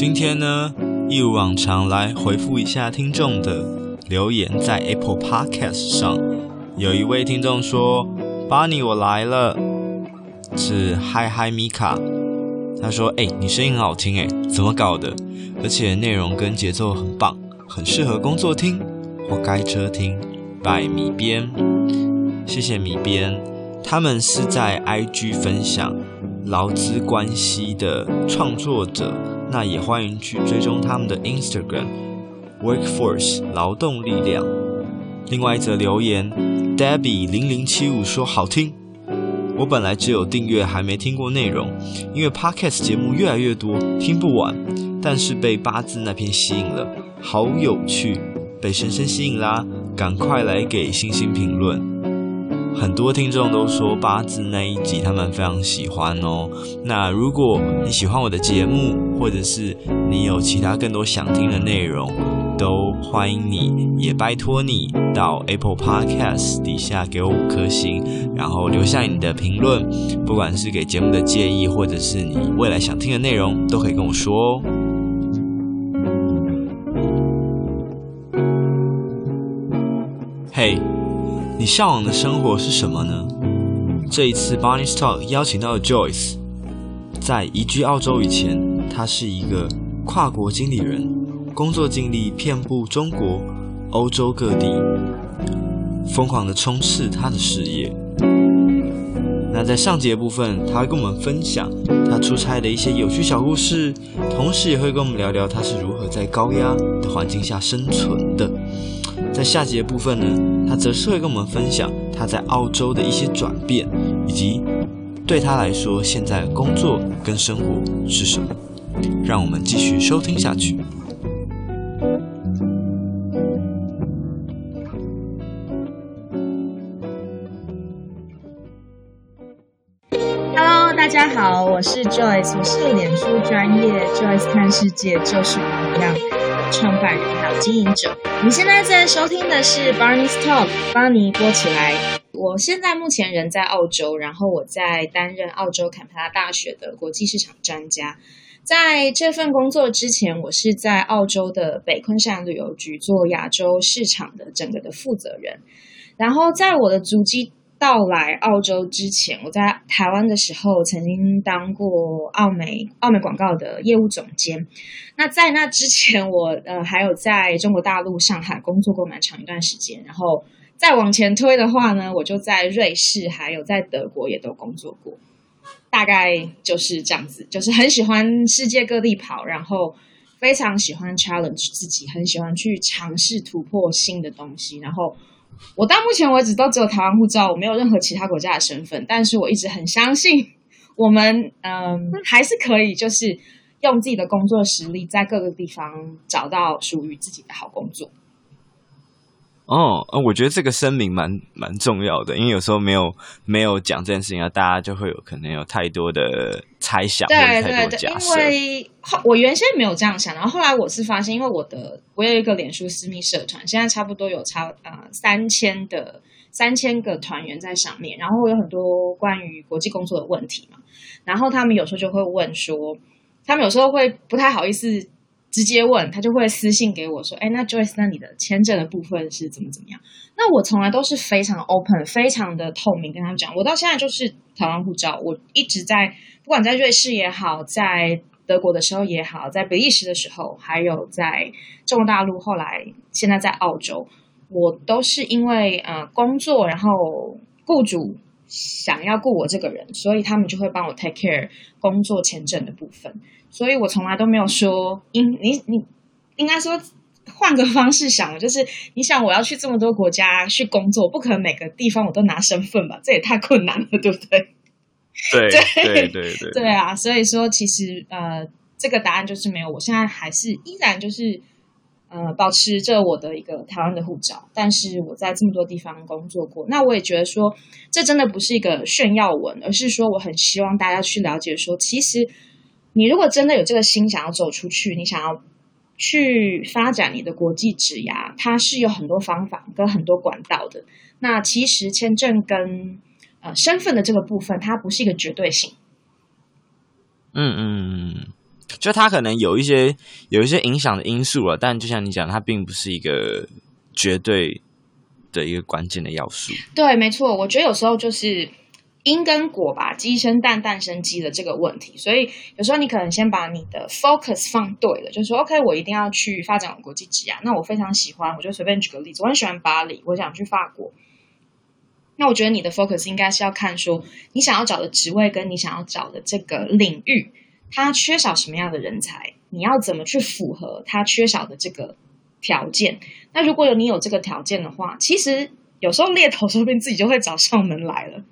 今天呢，一如往常来回复一下听众的留言，在 Apple Podcast 上，有一位听众说：“Barney，我来了。”是嗨嗨米卡，他说：“哎、你声音很好听，哎，怎么搞的？而且内容跟节奏很棒，很适合工作听或开车听。”拜米边，谢谢米边，他们是在 IG 分享劳资关系的创作者，那也欢迎去追踪他们的 Instagram Workforce 劳动力量。另外一则留言，Debbie 零零七五说好听。我本来只有订阅，还没听过内容，因为 Podcast 节目越来越多，听不完。但是被八字那篇吸引了，好有趣，被深深吸引啦！赶快来给星星评论。很多听众都说八字那一集他们非常喜欢哦。那如果你喜欢我的节目，或者是你有其他更多想听的内容，都欢迎你，也拜托你到 Apple Podcast 底下给我五颗星，然后留下你的评论，不管是给节目的建议，或者是你未来想听的内容，都可以跟我说哦。嘿，你向往的生活是什么呢？这一次 Barney's Talk 邀请到了 Joyce，在移居澳洲以前，他是一个跨国经理人。工作经历遍布中国、欧洲各地，疯狂地冲刺他的事业。那在上节部分，他会跟我们分享他出差的一些有趣小故事，同时也会跟我们聊聊他是如何在高压的环境下生存的。在下节部分呢，他则是会跟我们分享他在澳洲的一些转变，以及对他来说现在工作跟生活是什么。让我们继续收听下去。Hello，大家好，我是 Joyce，我是脸书专业 Joyce 看世界就是不一样创办人还有经营者。你现在在收听的是 Barney's Talk，邦尼播起来。我现在目前人在澳洲，然后我在担任澳洲坎培拉大学的国际市场专家。在这份工作之前，我是在澳洲的北昆山旅游局做亚洲市场的整个的负责人。然后在我的足迹。到来澳洲之前，我在台湾的时候曾经当过澳美澳美广告的业务总监。那在那之前我，我呃还有在中国大陆上海工作过蛮长一段时间。然后再往前推的话呢，我就在瑞士还有在德国也都工作过。大概就是这样子，就是很喜欢世界各地跑，然后非常喜欢 challenge 自己，很喜欢去尝试突破新的东西，然后。我到目前为止都只有台湾护照，我没有任何其他国家的身份。但是我一直很相信，我们嗯还是可以，就是用自己的工作实力，在各个地方找到属于自己的好工作。哦，我觉得这个声明蛮蛮重要的，因为有时候没有没有讲这件事情啊，大家就会有可能有太多的猜想，对对对，因为我原先没有这样想，然后后来我是发现，因为我的我有一个脸书私密社团，现在差不多有差呃三千的三千个团员在上面，然后有很多关于国际工作的问题嘛，然后他们有时候就会问说，他们有时候会不太好意思。直接问他就会私信给我说：“哎，那 Joyce，那你的签证的部分是怎么怎么样？”那我从来都是非常 open、非常的透明跟他们讲。我到现在就是台湾护照，我一直在，不管在瑞士也好，在德国的时候也好，在比利时的时候，还有在中国大陆，后来现在在澳洲，我都是因为呃工作，然后雇主想要雇我这个人，所以他们就会帮我 take care 工作签证的部分。所以我从来都没有说，应你你应该说换个方式想，就是你想我要去这么多国家去工作，不可能每个地方我都拿身份吧？这也太困难了，对不对？对对对对对，啊！所以说，其实呃，这个答案就是没有。我现在还是依然就是呃，保持着我的一个台湾的护照，但是我在这么多地方工作过，那我也觉得说，这真的不是一个炫耀文，而是说我很希望大家去了解说，其实。你如果真的有这个心，想要走出去，你想要去发展你的国际职涯，它是有很多方法跟很多管道的。那其实签证跟呃身份的这个部分，它不是一个绝对性。嗯嗯嗯，就它可能有一些有一些影响的因素了，但就像你讲，它并不是一个绝对的一个关键的要素。对，没错，我觉得有时候就是因跟果吧，鸡生蛋，蛋生鸡的这个问题。所以有时候你可能先把你的 focus 放对了，就是说 OK，我一定要去发展国际职涯。那我非常喜欢，我就随便举个例子，我很喜欢巴黎，我想去法国。那我觉得你的 focus 应该是要看说，你想要找的职位跟你想要找的这个领域，它缺少什么样的人才，你要怎么去符合他缺少的这个条件。那如果有你有这个条件的话，其实有时候猎头说不定自己就会找上门来了。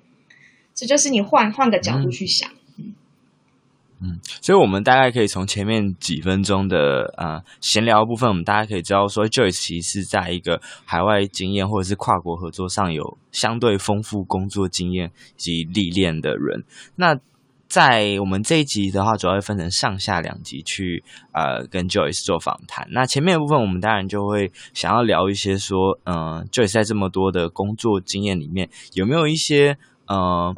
这就是你换换个角度去想。嗯嗯，所以，我们大概可以从前面几分钟的呃闲聊部分，我们大家可以知道说，Joyce 其实是在一个海外经验或者是跨国合作上有相对丰富工作经验以及历练的人。那在我们这一集的话，主要会分成上下两集去呃跟 Joyce 做访谈。那前面的部分，我们当然就会想要聊一些说，嗯、呃，Joyce 在这么多的工作经验里面，有没有一些。呃，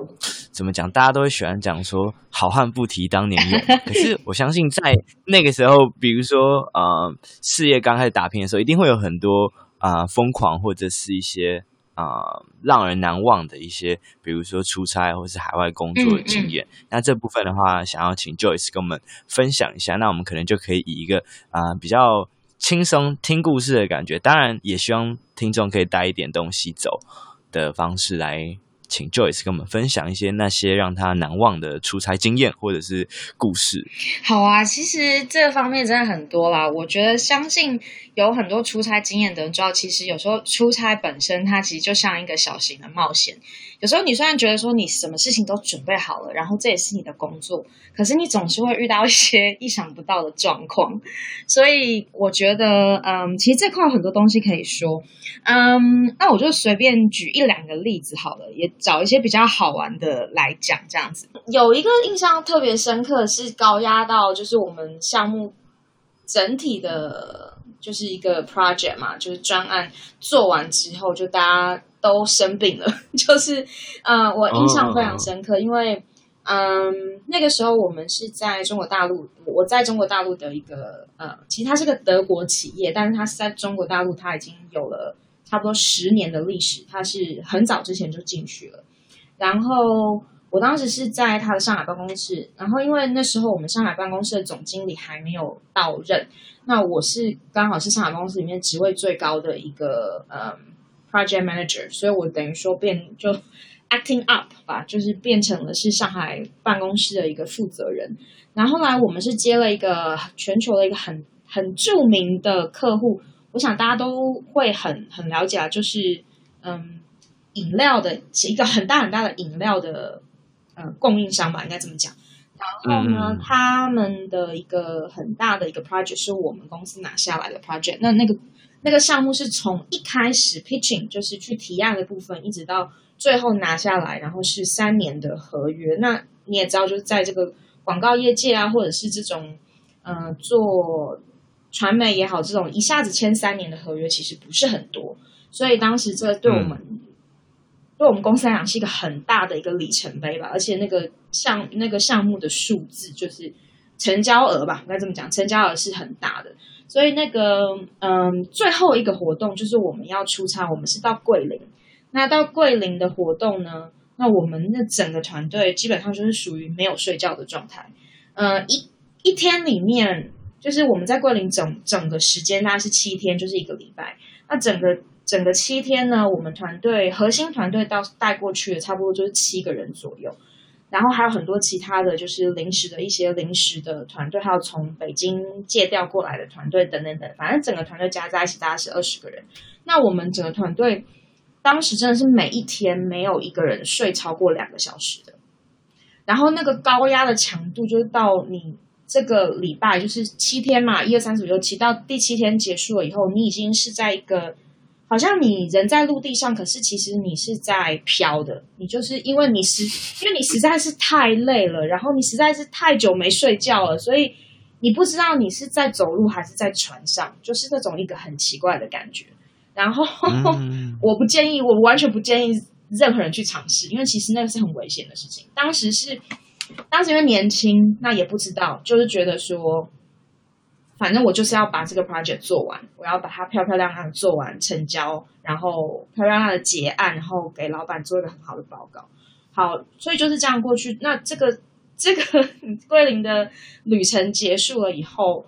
怎么讲？大家都会喜欢讲说“好汉不提当年勇”，可是我相信在那个时候，比如说呃，事业刚开始打拼的时候，一定会有很多啊、呃、疯狂或者是一些啊、呃、让人难忘的一些，比如说出差或是海外工作的经验。嗯嗯。那这部分的话，想要请 Joyce 跟我们分享一下。那我们可能就可以以一个啊、呃、比较轻松听故事的感觉，当然也希望听众可以带一点东西走的方式来。请 Joyce 跟我们分享一些那些让他难忘的出差经验或者是故事。好啊，其实这方面真的很多啦。我觉得相信有很多出差经验的人知道，其实有时候出差本身它其实就像一个小型的冒险。有时候你虽然觉得说你什么事情都准备好了，然后这也是你的工作，可是你总是会遇到一些 意想不到的状况。所以我觉得，嗯，其实这块有很多东西可以说。嗯，那我就随便举一两个例子好了，也找一些比较好玩的来讲，这样子。有一个印象特别深刻，是高压到就是我们项目整体的，就是一个 project 嘛，就是专案做完之后，就大家都生病了。就是，嗯，我印象非常深刻，因为，嗯，那个时候我们是在中国大陆，我在中国大陆的一个，呃，其实它是个德国企业，但是它是在中国大陆，它已经有了。差不多十年的历史，他是很早之前就进去了。然后我当时是在他的上海办公室，然后因为那时候我们上海办公室的总经理还没有到任，那我是刚好是上海公室里面职位最高的一个嗯 project manager，所以我等于说变就 acting up 吧，就是变成了是上海办公室的一个负责人。然后后来我们是接了一个全球的一个很很著名的客户。我想大家都会很很了解啊，就是嗯，饮料的是一个很大很大的饮料的呃供应商吧，应该这么讲。然后呢，嗯、他们的一个很大的一个 project 是我们公司拿下来的 project。那那个那个项目是从一开始 pitching 就是去提案的部分，一直到最后拿下来，然后是三年的合约。那你也知道，就是在这个广告业界啊，或者是这种呃做。传媒也好，这种一下子签三年的合约其实不是很多，所以当时这对我们、嗯、对我们公司来讲是一个很大的一个里程碑吧。而且那个项那个项目的数字就是成交额吧，应该这么讲，成交额是很大的。所以那个嗯，最后一个活动就是我们要出差，我们是到桂林。那到桂林的活动呢，那我们那整个团队基本上就是属于没有睡觉的状态。嗯，一一天里面。就是我们在桂林整整个时间大概是七天，就是一个礼拜。那整个整个七天呢，我们团队核心团队到带过去的差不多就是七个人左右，然后还有很多其他的就是临时的一些临时的团队，还有从北京借调过来的团队等等等，反正整个团队加在一起大概是二十个人。那我们整个团队当时真的是每一天没有一个人睡超过两个小时的，然后那个高压的强度就是到你。这个礼拜就是七天嘛，一二三四五六七，到第七天结束了以后，你已经是在一个好像你人在陆地上，可是其实你是在飘的。你就是因为你实，因为你实在是太累了，然后你实在是太久没睡觉了，所以你不知道你是在走路还是在船上，就是那种一个很奇怪的感觉。然后、嗯、我不建议，我完全不建议任何人去尝试，因为其实那个是很危险的事情。当时是。当时因为年轻，那也不知道，就是觉得说，反正我就是要把这个 project 做完，我要把它漂漂亮亮的做完成交，然后漂漂亮亮的结案，然后给老板做一个很好的报告。好，所以就是这样过去。那这个 这个桂林的旅程结束了以后，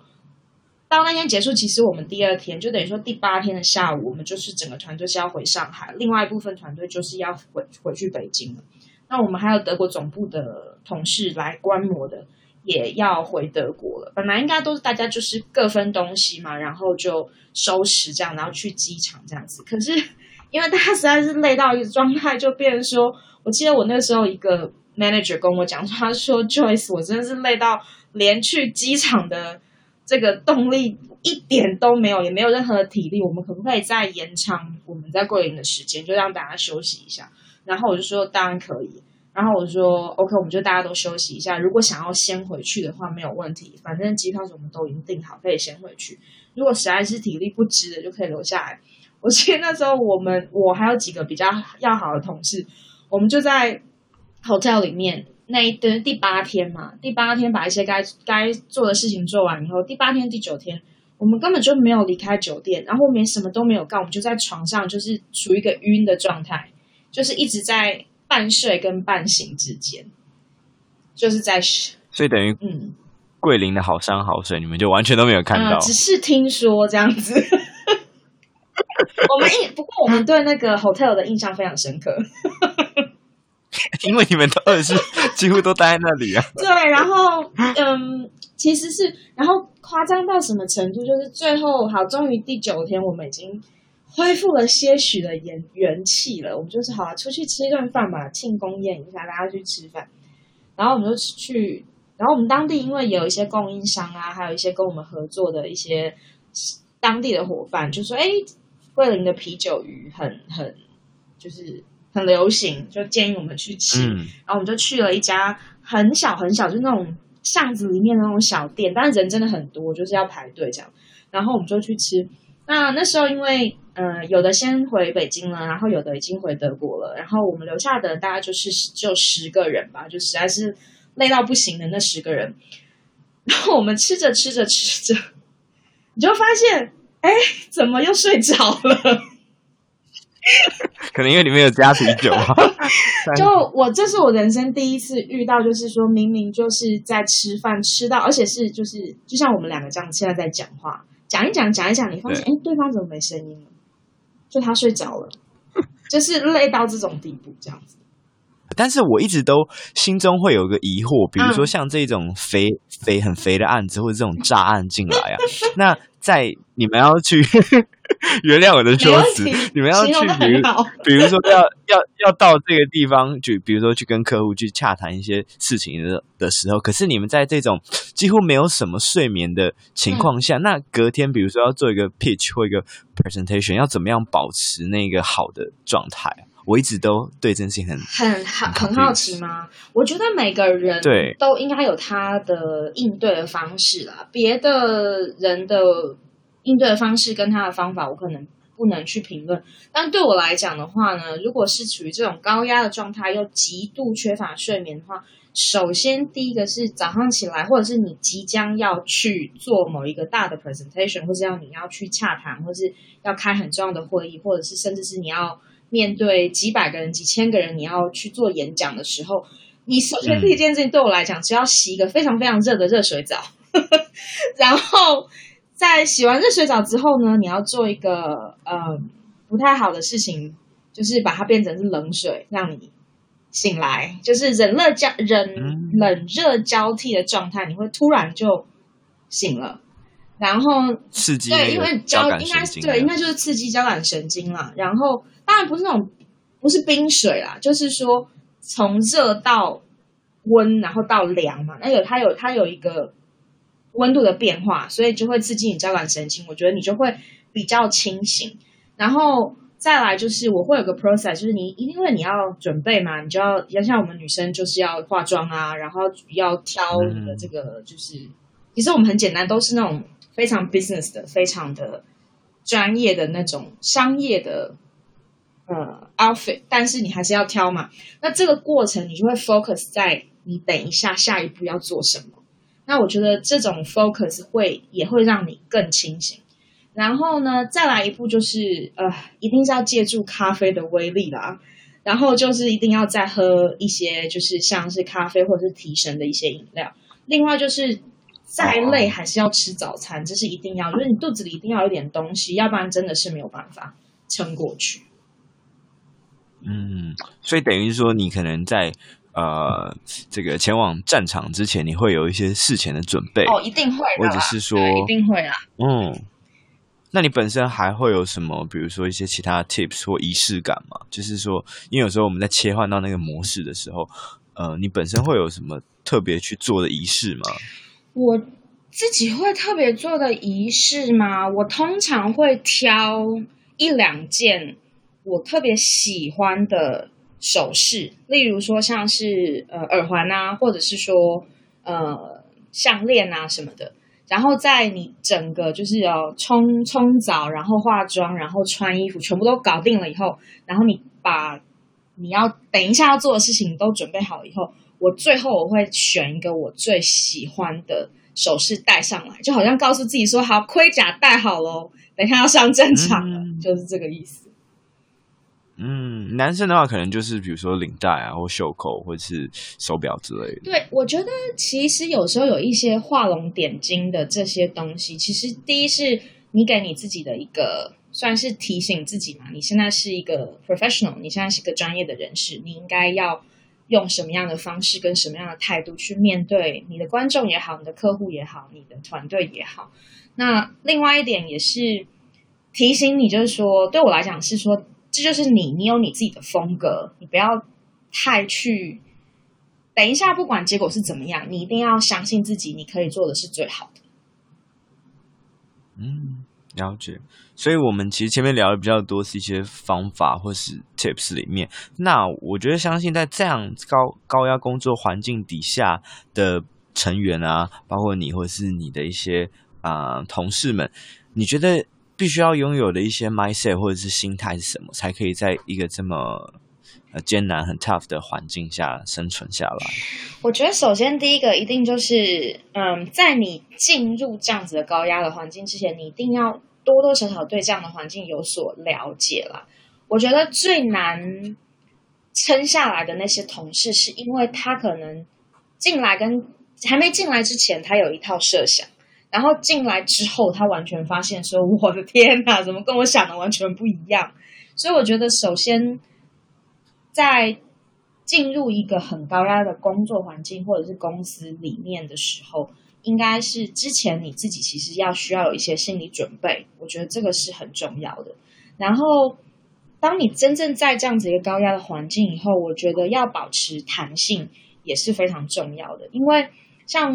到那天结束，其实我们第二天就等于说第八天的下午，我们就是整个团队是要回上海，另外一部分团队就是要回回去北京了。那我们还有德国总部的同事来观摩的，也要回德国了。本来应该都是大家就是各分东西嘛，然后就收拾这样，然后去机场这样子。可是 因为大家实在是累到一个状态，就变成说，我记得我那时候一个 manager 跟我讲，他说 Joyce，我真的是累到连去机场的这个动力一点都没有，也没有任何的体力。我们可不可以再延长我们在桂林的时间，就让大家休息一下？然后我就说当然可以，然后我说 OK，我们就大家都休息一下。如果想要先回去的话，没有问题，反正机票我们都已经订好，可以先回去。如果实在是体力不支的，就可以留下来。我记得那时候我们我还有几个比较要好的同事，我们就在 hotel 里面那一天第八天嘛，第八天把一些该该做的事情做完以后，第八天第九天我们根本就没有离开酒店，然后我们什么都没有干，我们就在床上就是处于一个晕的状态。就是一直在半睡跟半醒之间，就是在，所以等于嗯，桂林的好山好水，你们就完全都没有看到，嗯、只是听说这样子。我们印不过我们对那个 hotel 的印象非常深刻，因为你们都二十 几乎都待在那里啊。对，然后嗯，其实是然后夸张到什么程度？就是最后好，终于第九天，我们已经。恢复了些许的元元气了，我们就是好啊，出去吃一顿饭吧，庆功宴一下，大家去吃饭。然后我们就去，然后我们当地因为有一些供应商啊，还有一些跟我们合作的一些当地的伙伴，就说：“哎，桂林的啤酒鱼很很就是很流行，就建议我们去吃。嗯”然后我们就去了一家很小很小，就那种巷子里面的那种小店，但是人真的很多，就是要排队这样。然后我们就去吃。那那时候因为。嗯、呃，有的先回北京了，然后有的已经回德国了，然后我们留下的大概就是就十个人吧，就实在是累到不行的那十个人。然后我们吃着吃着吃着，你就发现，哎，怎么又睡着了？可能因为里面有加啤酒啊。就我这是我人生第一次遇到，就是说明明就是在吃饭，吃到而且是就是就像我们两个这样现在在讲话，讲一讲讲一讲，你发现哎，对方怎么没声音了？就他睡着了，就是累到这种地步，这样子。但是我一直都心中会有个疑惑，比如说像这种肥肥很肥的案子，或者这种炸案进来啊，那在你们要去。原谅我的说辞，你们要去，比如比如说要 要要到这个地方，就比如说去跟客户去洽谈一些事情的的时候，可是你们在这种几乎没有什么睡眠的情况下，嗯、那隔天比如说要做一个 pitch 或一个 presentation，要怎么样保持那个好的状态？我一直都对这件事情很很好很好奇吗？我觉得每个人对都应该有他的应对的方式啦，别的人的。应对的方式跟他的方法，我可能不能去评论。但对我来讲的话呢，如果是处于这种高压的状态，又极度缺乏睡眠的话，首先第一个是早上起来，或者是你即将要去做某一个大的 presentation，或是要你要去洽谈，或是要开很重要的会议，或者是甚至是你要面对几百个人、几千个人，你要去做演讲的时候，你首先第一件事情对我来讲，只要洗一个非常非常热的热水澡，然后。在洗完热水澡之后呢，你要做一个呃不太好的事情，就是把它变成是冷水，让你醒来，就是冷热交冷冷热交替的状态，你会突然就醒了，然后刺激对，因为交应该是对，应该就是刺激交感神经啦。然后当然不是那种不是冰水啦，就是说从热到温，然后到凉嘛，那有它有它有一个。温度的变化，所以就会刺激你交感神经，我觉得你就会比较清醒。然后再来就是我会有个 process，就是你因为你要准备嘛，你就要要像我们女生就是要化妆啊，然后要挑你的这个就是，其实我们很简单，都是那种非常 business 的、非常的专业的那种商业的呃 outfit，但是你还是要挑嘛。那这个过程你就会 focus 在你等一下下一步要做什么。那我觉得这种 focus 会也会让你更清醒。然后呢，再来一步就是呃，一定是要借助咖啡的威力啦。然后就是一定要再喝一些，就是像是咖啡或者是提神的一些饮料。另外就是再累还是要吃早餐，这是一定要，就是你肚子里一定要有点东西，要不然真的是没有办法撑过去。嗯，所以等于说你可能在呃这个前往战场之前，你会有一些事前的准备哦，一定会，或者是说一定会啊，嗯。那你本身还会有什么，比如说一些其他的 tips 或仪式感吗？就是说，因为有时候我们在切换到那个模式的时候，呃，你本身会有什么特别去做的仪式吗？我自己会特别做的仪式吗？我通常会挑一两件我特别喜欢的首饰，例如说像是呃耳环啊，或者是说呃项链啊什么的。然后在你整个就是要冲冲澡，然后化妆，然后穿衣服，全部都搞定了以后，然后你把你要等一下要做的事情都准备好以后，我最后我会选一个我最喜欢的首饰戴上来，就好像告诉自己说：“好，盔甲戴好喽，等一下要上战场了。嗯”就是这个意思。嗯，男生的话可能就是比如说领带啊，或袖口，或是手表之类的。对，我觉得其实有时候有一些画龙点睛的这些东西，其实第一是你给你自己的一个算是提醒自己嘛，你现在是一个 professional，你现在是个专业的人士，你应该要用什么样的方式跟什么样的态度去面对你的观众也好，你的客户也好，你的团队也好。那另外一点也是提醒你，就是说对我来讲是说。这就是你，你有你自己的风格，你不要太去。等一下，不管结果是怎么样，你一定要相信自己，你可以做的是最好的。嗯，了解。所以，我们其实前面聊的比较多是一些方法或是 tips 里面。那我觉得，相信在这样高高压工作环境底下的成员啊，包括你或是你的一些啊、同事们，你觉得？必须要拥有的一些 mindset 或者是心态是什么，才可以在一个这么呃艰难、很 tough 的环境下生存下来？我觉得首先第一个一定就是，嗯，在你进入这样子的高压的环境之前，你一定要多多少少对这样的环境有所了解啦。我觉得最难撑下来的那些同事，是因为他可能进来跟还没进来之前，他有一套设想。然后进来之后，他完全发现说：“我的天哪，怎么跟我想的完全不一样？”所以我觉得，首先在进入一个很高压的工作环境或者是公司里面的时候，应该是之前你自己其实要需要有一些心理准备。我觉得这个是很重要的。然后，当你真正在这样子一个高压的环境以后，我觉得要保持弹性也是非常重要的，因为像。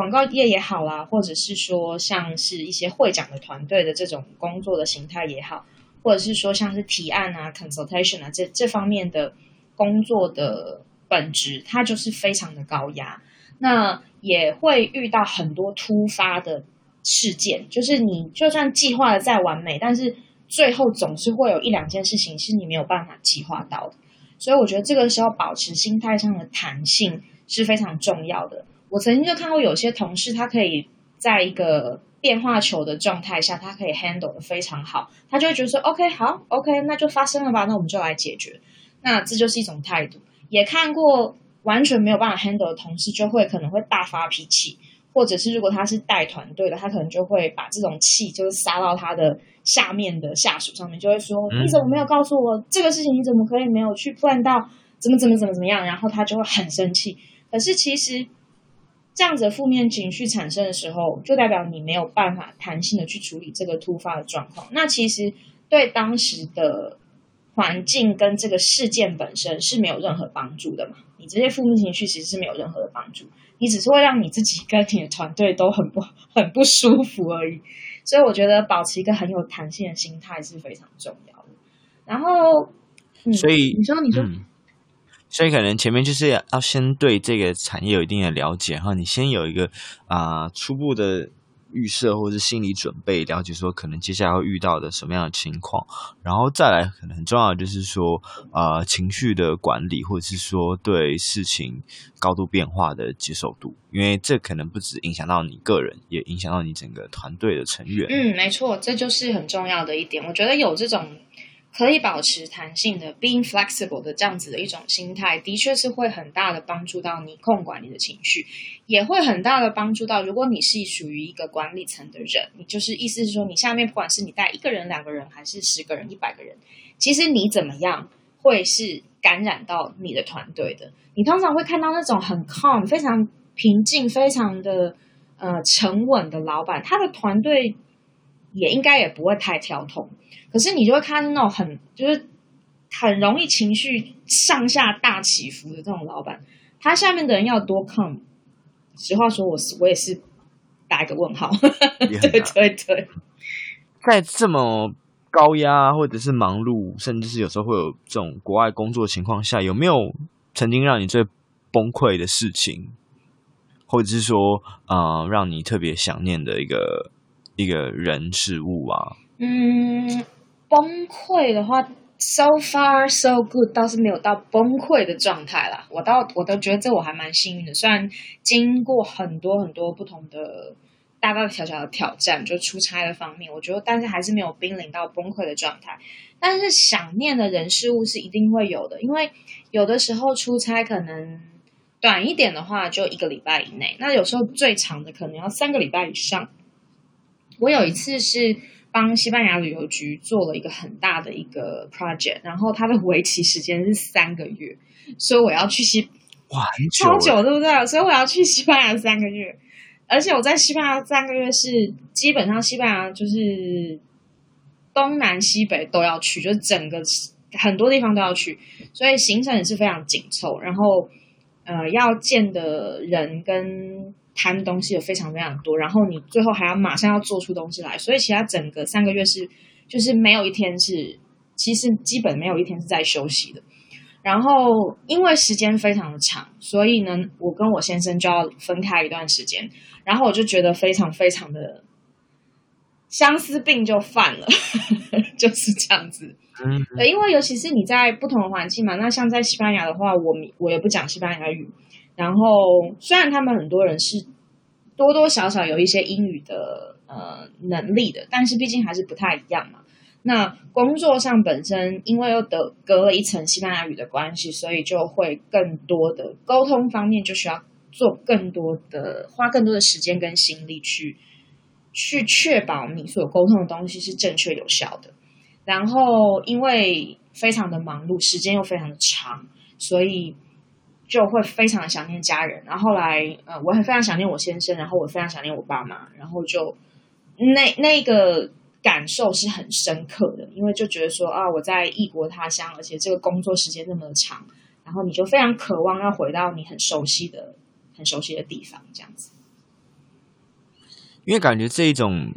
广告业也好啦，或者是说像是一些会长的团队的这种工作的形态也好，或者是说像是提案啊、consultation 啊这这方面的工作的本质，它就是非常的高压。那也会遇到很多突发的事件，就是你就算计划的再完美，但是最后总是会有一两件事情是你没有办法计划到的。所以我觉得这个时候保持心态上的弹性是非常重要的。我曾经就看过有些同事，他可以在一个变化球的状态下，他可以 handle 得非常好，他就会觉得说，OK，好，OK，那就发生了吧，那我们就来解决。那这就是一种态度。也看过完全没有办法 handle 的同事，就会可能会大发脾气，或者是如果他是带团队的，他可能就会把这种气就是撒到他的下面的下属上面，就会说，你怎么没有告诉我这个事情？你怎么可以没有去 plan 到怎么怎么怎么怎么样？然后他就会很生气。可是其实。这样子负面情绪产生的时候，就代表你没有办法弹性的去处理这个突发的状况。那其实对当时的环境跟这个事件本身是没有任何帮助的嘛？你这些负面情绪其实是没有任何的帮助，你只是会让你自己跟你的团队都很不很不舒服而已。所以我觉得保持一个很有弹性的心态是非常重要的。然后，嗯、所以你说，你说。嗯所以可能前面就是要先对这个产业有一定的了解然后，你先有一个啊、初步的预设或者是心理准备，了解说可能接下来会遇到的什么样的情况，然后再来可能很重要的就是说，呃，情绪的管理，或者是说对事情高度变化的接受度，因为这可能不只影响到你个人，也影响到你整个团队的成员。嗯，没错，这就是很重要的一点。我觉得有这种。可以保持弹性的，being flexible 的这样子的一种心态，的确是会很大的帮助到你控管你的情绪，也会很大的帮助到，如果你是属于一个管理层的人，你就是意思是说，你下面不管是你带一个人、两个人，还是十个人、一百个人，其实你怎么样会是感染到你的团队的。你通常会看到那种很 calm、非常平静、非常的呃沉稳的老板，他的团队也应该也不会太跳痛。可是你就会看到那种很就是很容易情绪上下大起伏的这种老板，他下面的人要多 calm。实话说，我是我也是打一个问号。对对对，在这么高压或者是忙碌，甚至是有时候会有这种国外工作情况下，有没有曾经让你最崩溃的事情，或者是说呃让你特别想念的一个一个人事物啊？嗯。崩溃的话，so far so good，倒是没有到崩溃的状态啦。我倒我都觉得这我还蛮幸运的，虽然经过很多很多不同的大大小小的挑战，就出差的方面，我觉得，但是还是没有濒临到崩溃的状态。但是想念的人事物是一定会有的，因为有的时候出差可能短一点的话，就一个礼拜以内；那有时候最长的可能要三个礼拜以上。我有一次是。帮西班牙旅游局做了一个很大的一个 project，然后它的为期时间是三个月，所以我要去西哇，很久，超久，对不对？所以我要去西班牙三个月，而且我在西班牙三个月是基本上西班牙就是东南西北都要去，就是整个很多地方都要去，所以行程也是非常紧凑，然后呃要见的人跟。谈东西也非常非常多，然后你最后还要马上要做出东西来，所以其他整个三个月是就是没有一天是，其实基本没有一天是在休息的。然后因为时间非常的长，所以呢，我跟我先生就要分开一段时间，然后我就觉得非常非常的相思病就犯了，就是这样子。嗯，对，因为尤其是你在不同的环境嘛，那像在西班牙的话，我我也不讲西班牙语。然后，虽然他们很多人是多多少少有一些英语的呃能力的，但是毕竟还是不太一样嘛。那工作上本身因为又得隔了一层西班牙语的关系，所以就会更多的沟通方面就需要做更多的花更多的时间跟心力去去确保你所沟通的东西是正确有效的。然后因为非常的忙碌，时间又非常的长，所以。就会非常想念家人，然后后来，呃，我很非常想念我先生，然后我非常想念我爸妈，然后就那那个感受是很深刻的，因为就觉得说啊，我在异国他乡，而且这个工作时间那么长，然后你就非常渴望要回到你很熟悉的、很熟悉的地方，这样子。因为感觉这一种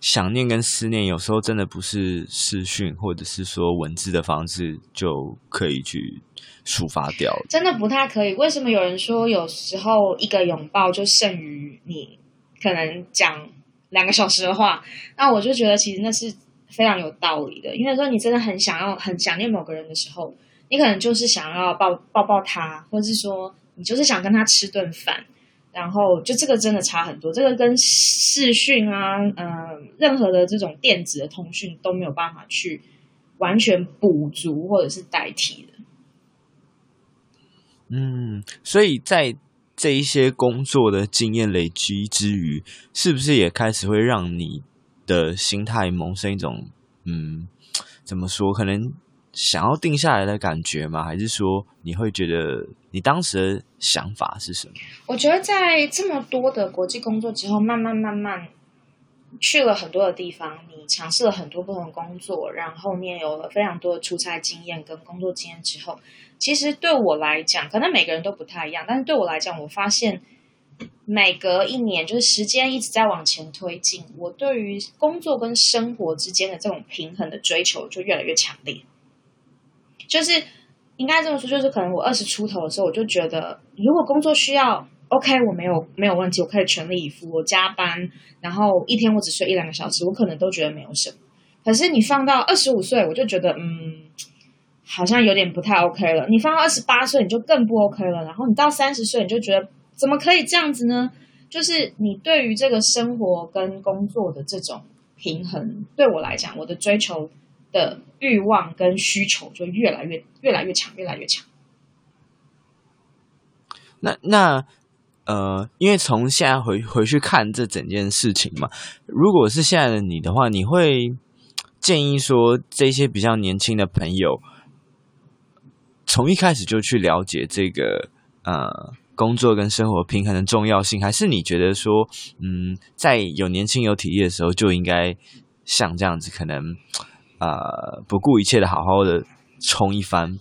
想念跟思念，有时候真的不是视讯或者是说文字的方式就可以去。抒发掉，真的不太可以。为什么有人说有时候一个拥抱就胜于你可能讲两个小时的话？那我就觉得其实那是非常有道理的。因为说你真的很想要、很想念某个人的时候，你可能就是想要抱抱抱他，或者是说你就是想跟他吃顿饭，然后就这个真的差很多。这个跟视讯啊，嗯、任何的这种电子的通讯都没有办法去完全补足或者是代替的。嗯，所以在这一些工作的经验累积之余，是不是也开始会让你的心态萌生一种嗯，怎么说？可能想要定下来的感觉吗？还是说你会觉得你当时的想法是什么？我觉得在这么多的国际工作之后，慢慢慢慢去了很多的地方，你尝试了很多不同的工作，然后你也有了非常多的出差经验跟工作经验之后。其实对我来讲，可能每个人都不太一样，但是对我来讲，我发现每隔一年，就是时间一直在往前推进，我对于工作跟生活之间的这种平衡的追求就越来越强烈。就是应该这么说，就是可能我二十出头的时候，我就觉得，如果工作需要 OK，我没有没有问题，我可以全力以赴，我加班，然后一天我只睡一两个小时，我可能都觉得没有什么。可是你放到二十五岁，我就觉得嗯，好像有点不太 OK 了。你放到二十八岁，你就更不 OK 了。然后你到三十岁，你就觉得怎么可以这样子呢？就是你对于这个生活跟工作的这种平衡，对我来讲，我的追求的欲望跟需求就越来越越来越强，越来越强。那那呃，因为从现在回回去看这整件事情嘛，如果是现在的你的话，你会建议说这些比较年轻的朋友从一开始就去了解这个呃工作跟生活平衡的重要性，还是你觉得说嗯，在有年轻有体力的时候就应该像这样子，可能呃不顾一切的好好的冲一番？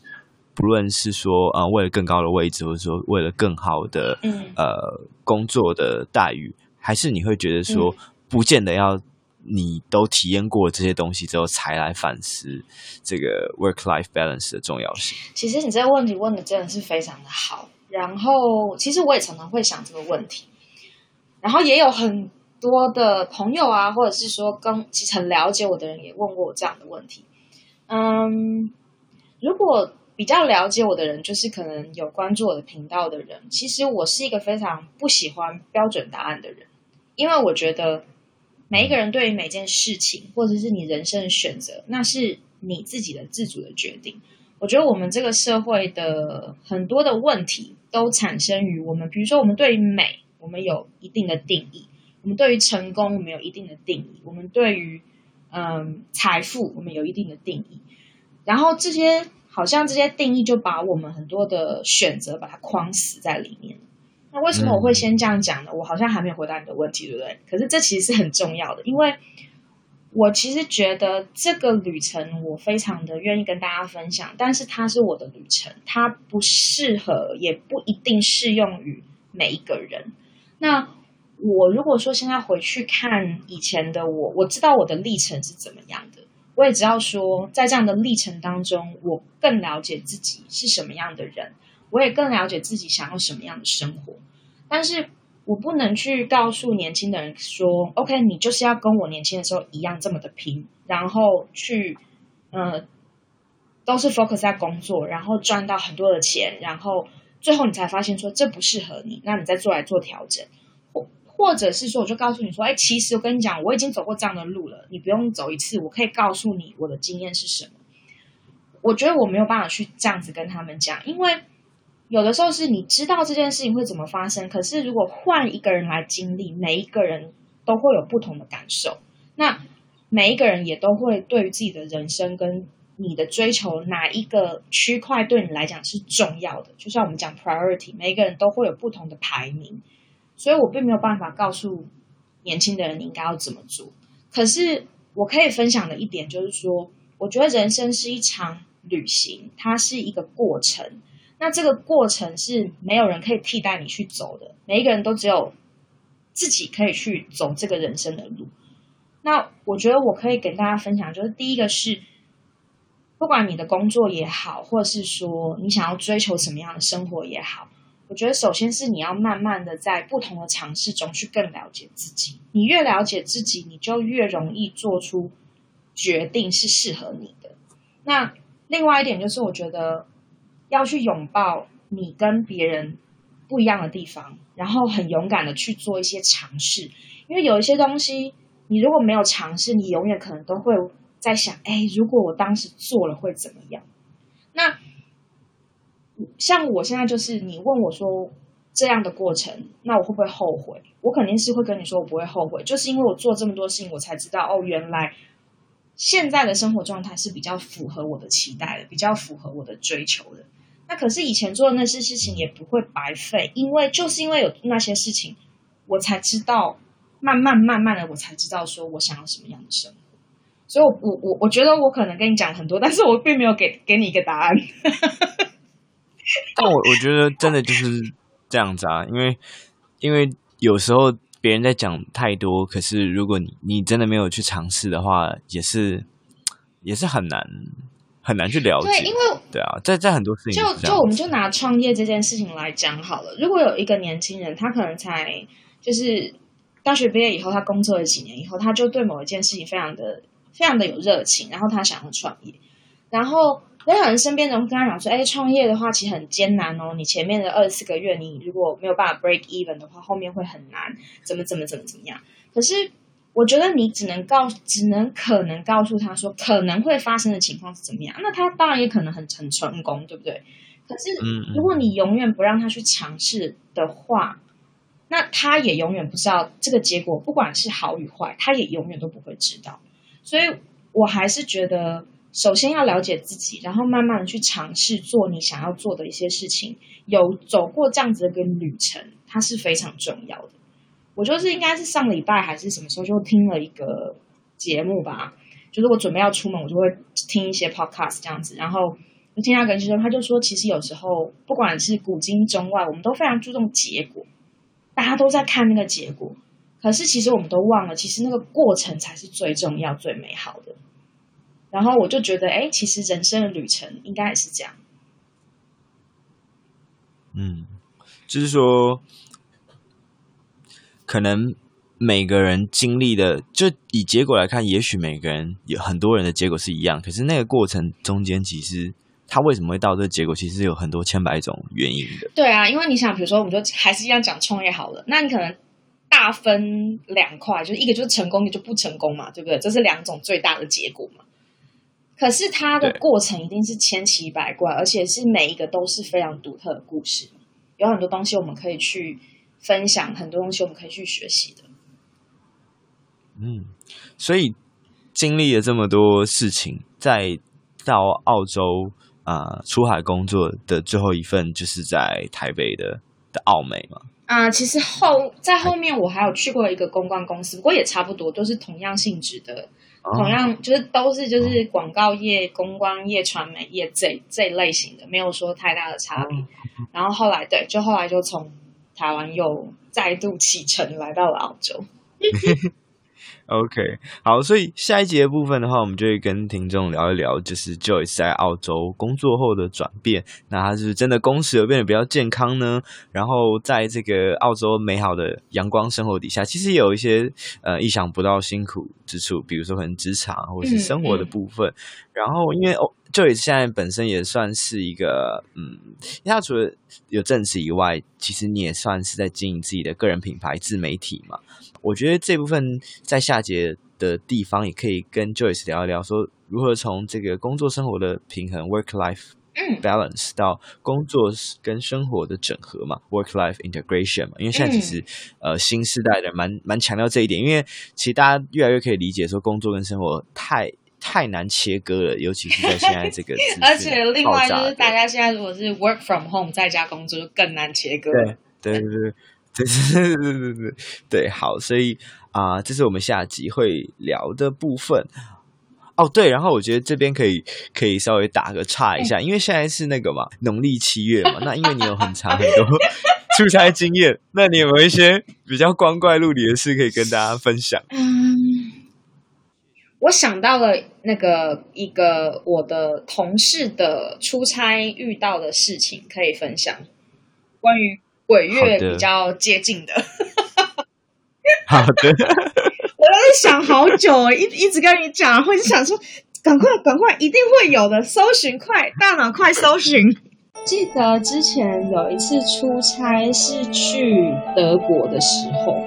不论是说呃为了更高的位置，或者说为了更好的呃工作的待遇，还是你会觉得说，不见得要你都体验过这些东西之后才来反思这个 work-life balance 的重要性？其实你这个问题问的真的是非常的好。然后其实我也常常会想这个问题，然后也有很多的朋友啊，或者是说跟其实很了解我的人也问过我这样的问题。嗯，如果比较了解我的人，就是可能有关注我的频道的人。其实我是一个非常不喜欢标准答案的人，因为我觉得每一个人对于每件事情，或者是你人生的选择，那是你自己的自主的决定。我觉得我们这个社会的很多的问题都产生于我们，比如说我们对于美，我们有一定的定义；我们对于成功，我们有一定的定义；我们对于嗯财富，我们有一定的定义。然后这些。好像这些定义就把我们很多的选择把它框死在里面。那为什么我会先这样讲呢？我好像还没有回答你的问题，对不对？可是这其实是很重要的，因为我其实觉得这个旅程我非常的愿意跟大家分享，但是它是我的旅程，它不适合，也不一定适用于每一个人。那我如果说现在回去看以前的我，我知道我的历程是怎么样的。我也知道说，在这样的历程当中，我更了解自己是什么样的人，我也更了解自己想要什么样的生活。但是我不能去告诉年轻的人说：“OK，你就是要跟我年轻的时候一样这么的拼，然后去，呃，都是 focus 在工作，然后赚到很多的钱，然后最后你才发现说这不适合你，那你再做来做调整。”或者是说，我就告诉你说，哎，其实我跟你讲，我已经走过这样的路了，你不用走一次，我可以告诉你我的经验是什么。我觉得我没有办法去这样子跟他们讲，因为有的时候是你知道这件事情会怎么发生，可是如果换一个人来经历，每一个人都会有不同的感受。那每一个人也都会对于自己的人生跟你的追求哪一个区块对你来讲是重要的，就像我们讲 priority，每一个人都会有不同的排名。所以我并没有办法告诉年轻的人你应该要怎么做。可是我可以分享的一点就是说，我觉得人生是一场旅行，它是一个过程。那这个过程是没有人可以替代你去走的，每一个人都只有自己可以去走这个人生的路。那我觉得我可以给大家分享，就是第一个是，不管你的工作也好，或者是说你想要追求什么样的生活也好。我觉得，首先是你要慢慢的在不同的尝试中去更了解自己。你越了解自己，你就越容易做出决定是适合你的。那另外一点就是，我觉得要去拥抱你跟别人不一样的地方，然后很勇敢的去做一些尝试。因为有一些东西，你如果没有尝试，你永远可能都会在想：哎，如果我当时做了会怎么样？像我现在就是你问我说这样的过程，那我会不会后悔？我肯定是会跟你说我不会后悔，就是因为我做这么多事情，我才知道哦，原来现在的生活状态是比较符合我的期待的，比较符合我的追求的。那可是以前做的那些事情也不会白费，因为就是因为有那些事情，我才知道，慢慢慢慢的，我才知道说我想要什么样的生活。所以，我我我我觉得我可能跟你讲很多，但是我并没有给给你一个答案。但我我觉得真的就是这样子啊，因为因为有时候别人在讲太多，可是如果你你真的没有去尝试的话，也是也是很难很难去了解。对，因为对啊，在在很多事情就就我们就拿创业这件事情来讲好了。如果有一个年轻人，他可能才就是大学毕业以后，他工作了几年以后，他就对某一件事情非常的非常的有热情，然后他想要创业，然后。那可能身边人跟他讲说：“哎，创业的话其实很艰难哦，你前面的二十四个月，你如果没有办法 break even 的话，后面会很难，怎么怎么怎么怎么样。”可是我觉得你只能告，只能可能告诉他说可能会发生的情况是怎么样。那他当然也可能很很成功，对不对？可是如果你永远不让他去尝试的话，那他也永远不知道这个结果，不管是好与坏，他也永远都不会知道。所以我还是觉得。首先要了解自己，然后慢慢的去尝试做你想要做的一些事情。有走过这样子的一个旅程，它是非常重要的。我就是应该是上礼拜还是什么时候就听了一个节目吧，就是我准备要出门，我就会听一些 podcast 这样子。然后我听到一个人说，他就说，其实有时候不管是古今中外，我们都非常注重结果，大家都在看那个结果，可是其实我们都忘了，其实那个过程才是最重要、最美好的。然后我就觉得，哎，其实人生的旅程应该也是这样。嗯，就是说，可能每个人经历的，就以结果来看，也许每个人有很多人的结果是一样，可是那个过程中间，其实他为什么会到这个结果，其实有很多千百种原因的。对啊，因为你想，比如说，我们就还是一样讲创业好了，那你可能大分两块，就是一个就是成功，一个就不成功嘛，对不对？这是两种最大的结果嘛。可是它的过程一定是千奇百怪，而且是每一个都是非常独特的故事，有很多东西我们可以去分享，很多东西我们可以去学习的。嗯，所以经历了这么多事情，在到澳洲啊、呃、出海工作的最后一份，就是在台北的的澳美嘛。啊、呃，其实后在后面我还有去过一个公关公司，不过也差不多，都是同样性质的。同样就是都是就是广告业、公关业、传媒业这这类型的，没有说太大的差别。然后后来对，就后来就从台湾又再度启程来到了澳洲。OK，好，所以下一节的部分的话，我们就会跟听众聊一聊，就是 Joyce 在澳洲工作后的转变。那他是真的工时有变得比较健康呢？然后在这个澳洲美好的阳光生活底下，其实也有一些呃意想不到辛苦之处，比如说可能职场或是生活的部分。嗯嗯、然后因为哦，Joyce 现在本身也算是一个嗯，因为他除了有正职以外，其实你也算是在经营自己的个人品牌自媒体嘛。我觉得这部分在下节的地方也可以跟 Joyce 聊一聊，说如何从这个工作生活的平衡 （work life balance） 到工作跟生活的整合嘛 （work life integration） 嘛。因为现在其实呃新时代的蛮蛮强调这一点，因为其实大家越来越可以理解说工作跟生活太太难切割了，尤其是在现在这个 而且另外就是大家现在如果是 work from home 在家工作就更难切割。对对对对。对对对对对对，好，所以啊、呃，这是我们下集会聊的部分。哦，对，然后我觉得这边可以可以稍微打个岔一下，因为现在是那个嘛，农历七月嘛，那因为你有很长很多 出差经验，那你有没有一些比较光怪陆离的事可以跟大家分享？嗯，我想到了那个一个我的同事的出差遇到的事情可以分享，关于。鬼月比较接近的，好的。我在想好久，一一直跟你讲，会想说，赶快赶快，一定会有的，搜寻快，大脑快搜寻。记得之前有一次出差是去德国的时候，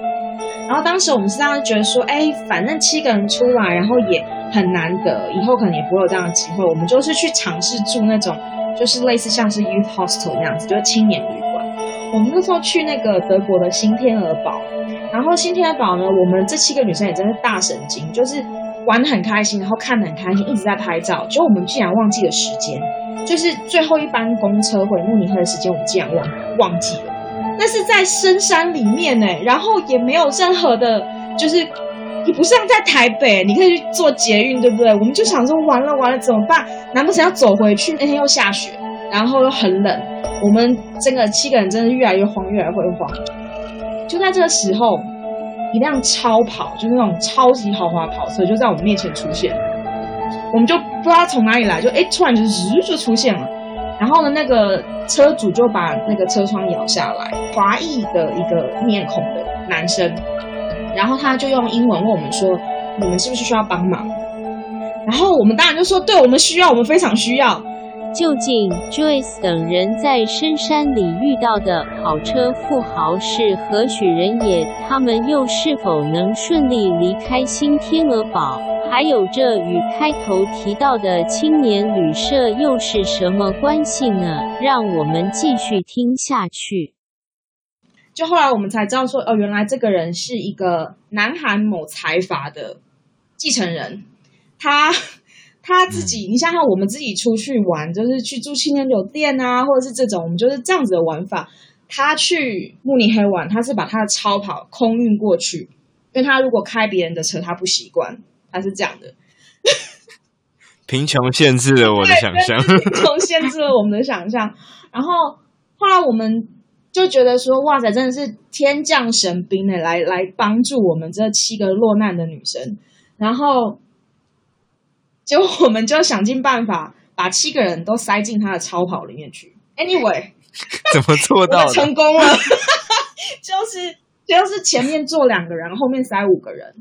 然后当时我们是这样觉得说，哎，反正七个人出来，然后也很难得，以后可能也不会有这样的机会，我们就是去尝试住那种，就是类似像是 youth hostel 那样子，就是青年旅馆。我们那时候去那个德国的新天鹅堡，然后新天鹅堡呢，我们这七个女生也真是大神经，就是玩得很开心，然后看得很开心，一直在拍照。结果我们竟然忘记了时间，就是最后一班公车回慕尼黑的时间，我们竟然忘忘记了。那是在深山里面呢，然后也没有任何的，就是也不像在台北，你可以去坐捷运，对不对？我们就想说，完了完了怎么办？难不成要走回去？那天又下雪，然后又很冷。我们这个七个人真的越来越慌，越来越慌。就在这个时候，一辆超跑，就是那种超级豪华跑车，就在我们面前出现。我们就不知道从哪里来，就哎突然就日就出现了。然后呢，那个车主就把那个车窗摇下来，华裔的一个面孔的男生，然后他就用英文问我们说：“你们是不是需要帮忙？”然后我们当然就说：“对，我们需要，我们非常需要。”究竟 Joyce 等人在深山里遇到的跑车富豪是何许人也？他们又是否能顺利离开新天鹅堡？还有这与开头提到的青年旅社又是什么关系呢？让我们继续听下去。就后来我们才知道说，哦，原来这个人是一个南韩某财阀的继承人，他。他自己，你想想，我们自己出去玩，就是去住青年酒店啊，或者是这种，我们就是这样子的玩法。他去慕尼黑玩，他是把他的超跑空运过去，因为他如果开别人的车，他不习惯，他是这样的。贫穷限制了我的想象，贫穷限制了我们的想象。然后后来我们就觉得说，哇塞，真的是天降神兵呢来来帮助我们这七个落难的女生。然后。结果我们就想尽办法把七个人都塞进他的超跑里面去。Anyway，怎么做到的？成功了，就是就是前面坐两个人，后面塞五个人。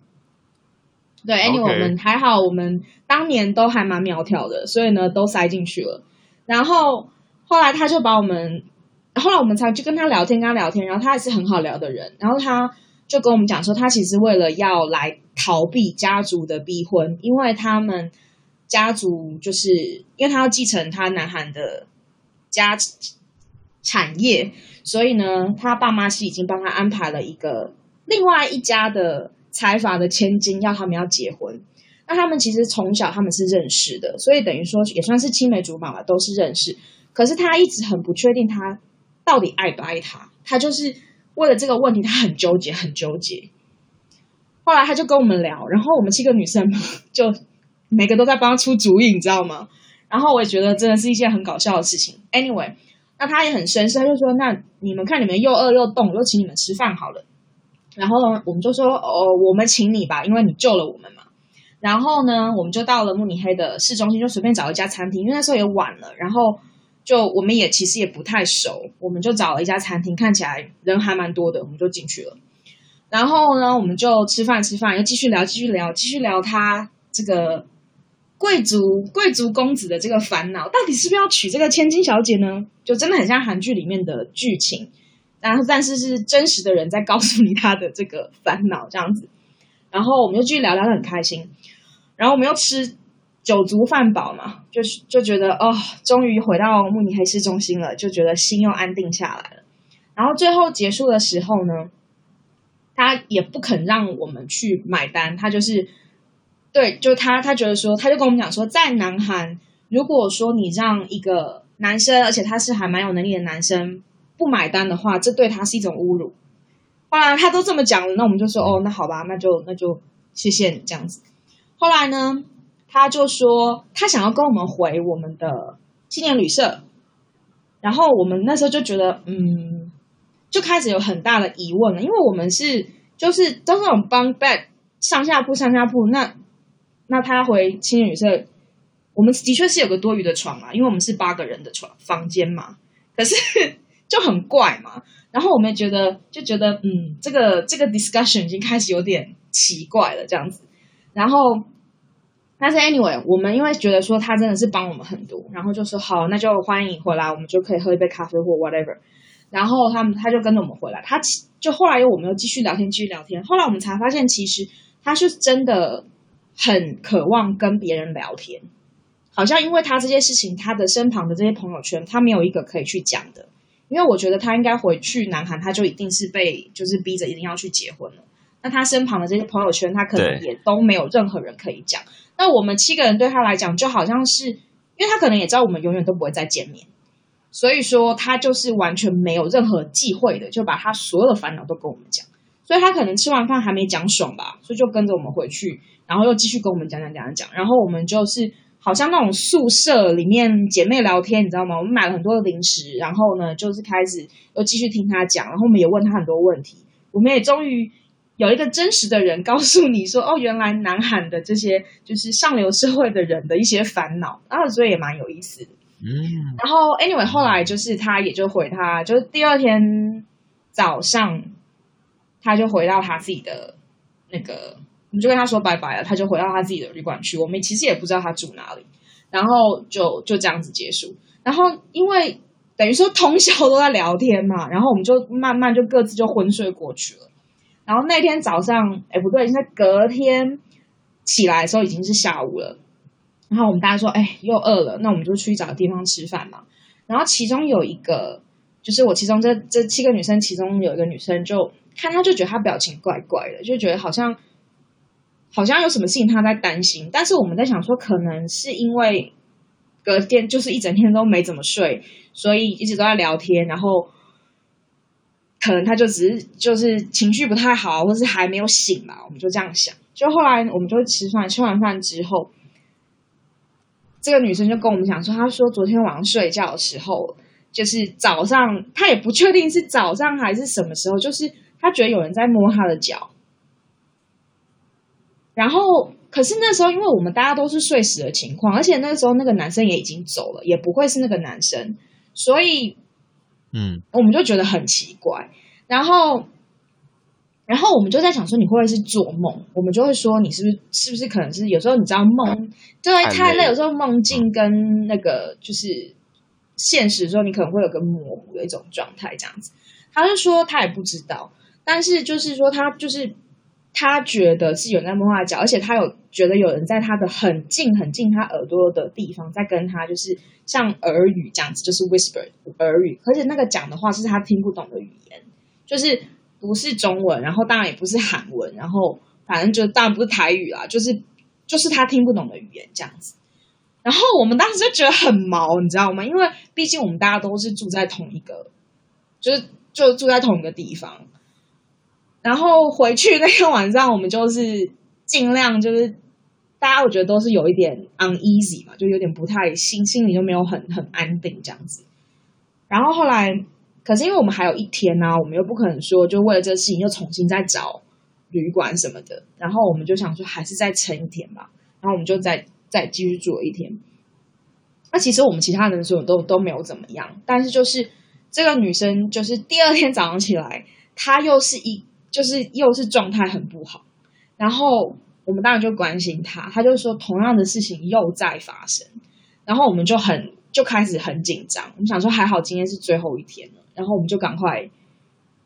对，Anyway，Okay. 我们还好，我们当年都还蛮苗条的，所以呢都塞进去了。然后后来他就把我们，后来我们才就跟他聊天，跟他聊天，然后他也是很好聊的人。然后他就跟我们讲说，他其实为了要来逃避家族的逼婚，因为他们。家族就是因为他要继承他南韩的家产业，所以呢，他爸妈是已经帮他安排了一个另外一家的财阀的千金，要他们要结婚。那他们其实从小他们是认识的，所以等于说也算是青梅竹马吧，都是认识。可是他一直很不确定他到底爱不爱他，他就是为了这个问题，他很纠结，很纠结。后来他就跟我们聊，然后我们七个女生 就。每个都在帮他出主意，你知道吗？然后我也觉得真的是一件很搞笑的事情。Anyway，那他也很绅士，他就说：“那你们看你们又饿又冻，就请你们吃饭好了。”然后我们就说：“哦，我们请你吧，因为你救了我们嘛。”然后呢，我们就到了慕尼黑的市中心，就随便找一家餐厅，因为那时候也晚了。然后就我们也其实也不太熟，我们就找了一家餐厅，看起来人还蛮多的，我们就进去了。然后呢，我们就吃饭吃饭，又继续聊，继续聊，继续聊他这个。贵族贵族公子的这个烦恼，到底是不是要娶这个千金小姐呢？就真的很像韩剧里面的剧情，然后但是是真实的人在告诉你他的这个烦恼这样子。然后我们就继续聊聊很开心，然后我们又吃酒足饭饱嘛，就是就觉得哦，终于回到慕尼黑市中心了，就觉得心又安定下来了。然后最后结束的时候呢，他也不肯让我们去买单，他就是。对，就他，他觉得说，他就跟我们讲说，在南韩，如果说你让一个男生，而且他是还蛮有能力的男生，不买单的话，这对他是一种侮辱。后来他都这么讲了，那我们就说，哦，那好吧，那就那就谢谢你这样子。后来呢，他就说他想要跟我们回我们的青年旅社，然后我们那时候就觉得，嗯，就开始有很大的疑问了，因为我们是就是都是那种 bunk bed 上下铺上下铺那。那他回青年旅社，我们的确是有个多余的床嘛，因为我们是八个人的床房间嘛，可是就很怪嘛。然后我们也觉得就觉得，嗯，这个这个 discussion 已经开始有点奇怪了，这样子。然后，但是 anyway，我们因为觉得说他真的是帮我们很多，然后就说好，那就欢迎回来，我们就可以喝一杯咖啡或 whatever。然后他们他就跟着我们回来，他就后来又我们又继续聊天，继续聊天。后来我们才发现，其实他是真的。很渴望跟别人聊天，好像因为他这些事情，他的身旁的这些朋友圈，他没有一个可以去讲的。因为我觉得他应该回去南韩，他就一定是被就是逼着一定要去结婚了。那他身旁的这些朋友圈，他可能也都没有任何人可以讲。那我们七个人对他来讲，就好像是因为他可能也知道我们永远都不会再见面，所以说他就是完全没有任何忌讳的，就把他所有的烦恼都跟我们讲。所以他可能吃完饭还没讲爽吧，所以就跟着我们回去。然后又继续跟我们讲讲讲讲，然后我们就是好像那种宿舍里面姐妹聊天，你知道吗？我们买了很多的零食，然后呢，就是开始又继续听他讲，然后我们也问他很多问题，我们也终于有一个真实的人 告诉你说，哦，原来南韩的这些就是上流社会的人的一些烦恼，然后所以也蛮有意思的。嗯，然后 anyway 后来就是他也就回他，就是第二天早上他就回到他自己的那个，我们就跟他说拜拜了，他就回到他自己的旅馆去。我们其实也不知道他住哪里，然后就就这样子结束。然后因为等于说通宵都在聊天嘛，然后我们就慢慢就各自就昏睡过去了。然后那天早上，哎，不对，应该隔天起来的时候已经是下午了。然后我们大家说，哎，又饿了，那我们就去找个地方吃饭嘛。然后其中有一个，就是我其中这这七个女生，其中有一个女生就看她就觉得她表情怪怪的，就觉得好像好像有什么事情他在担心。但是我们在想说，可能是因为隔天就是一整天都没怎么睡，所以一直都在聊天，然后。可能他就只是就是情绪不太好，或是还没有醒嘛，我们就这样想。就后来我们就会吃饭，吃完饭之后，这个女生就跟我们讲说，她说昨天晚上睡觉的时候，就是早上，她也不确定是早上还是什么时候，就是她觉得有人在摸她的脚。然后，可是那时候因为我们大家都是睡死的情况，而且那个时候那个男生也已经走了，也不会是那个男生，所以。嗯，我们就觉得很奇怪，然后，然后我们就在想说，你会不会是做梦？我们就会说，你是不是是不是可能是有时候你知道梦，对，太累，有时候梦境跟那个就是现实的时候，你可能会有个模糊的一种状态，这样子。他就说他也不知道，但是就是说他就是。他觉得是有人在摸他的脚，而且他有觉得有人在他的很近很近他耳朵的地方在跟他，就是像耳语这样子，就是 whisper 耳语，而且那个讲的话是他听不懂的语言，就是不是中文，然后当然也不是韩文，然后反正就当然不是台语啦，就是就是他听不懂的语言这样子。然后我们当时就觉得很毛，你知道吗？因为毕竟我们大家都是住在同一个，就是就住在同一个地方。然后回去那天晚上，我们就是尽量就是大家，我觉得都是有一点 uneasy 嘛，就有点不太心心里就没有很很安定这样子。然后后来，可是因为我们还有一天呢、我们又不可能说就为了这个事情又重新再找旅馆什么的。然后我们就想说，还是再撑一天吧。然后我们就再再继续住了一天。那其实我们其他人说都都没有怎么样，但是就是这个女生，就是第二天早上起来，她又是一。就是又是状态很不好，然后我们当然就关心他，他就说同样的事情又在发生，然后我们就很就开始很紧张。我们想说还好今天是最后一天了，然后我们就赶快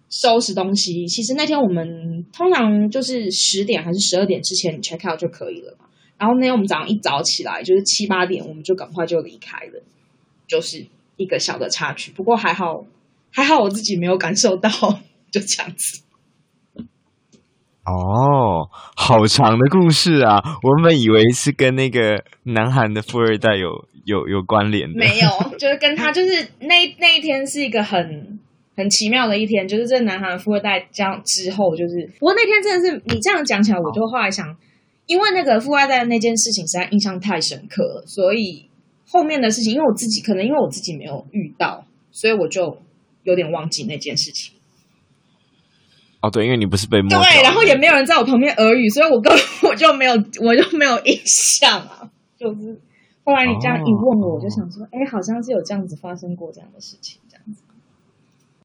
收拾东西。其实那天我们通常就是十点还是十二点之前你 check out 就可以了嘛。然后那天我们早上一早起来就是七八点，我们就赶快就离开了，就是一个小的插曲。不过还好还好我自己没有感受到，就这样子。哦，好长的故事啊！我原本以为是跟那个南韩的富二代有有有关联的，没有，就是跟他就是那那一天是一个很很奇妙的一天，就是这南韩富二代这样之后，就是不过那天真的是你这样讲起来，我就后来想，因为那个富二代的那件事情实在印象太深刻了，所以后面的事情，因为我自己可能因为我自己没有遇到，所以我就有点忘记那件事情。哦，对，因为你不是被摸，对，然后也没有人在我旁边耳语，所以我根本 我就没有，我就没有印象啊。就是后来你这样一问我，我就想说，哎、哦，好像是有这样子发生过这样的事情。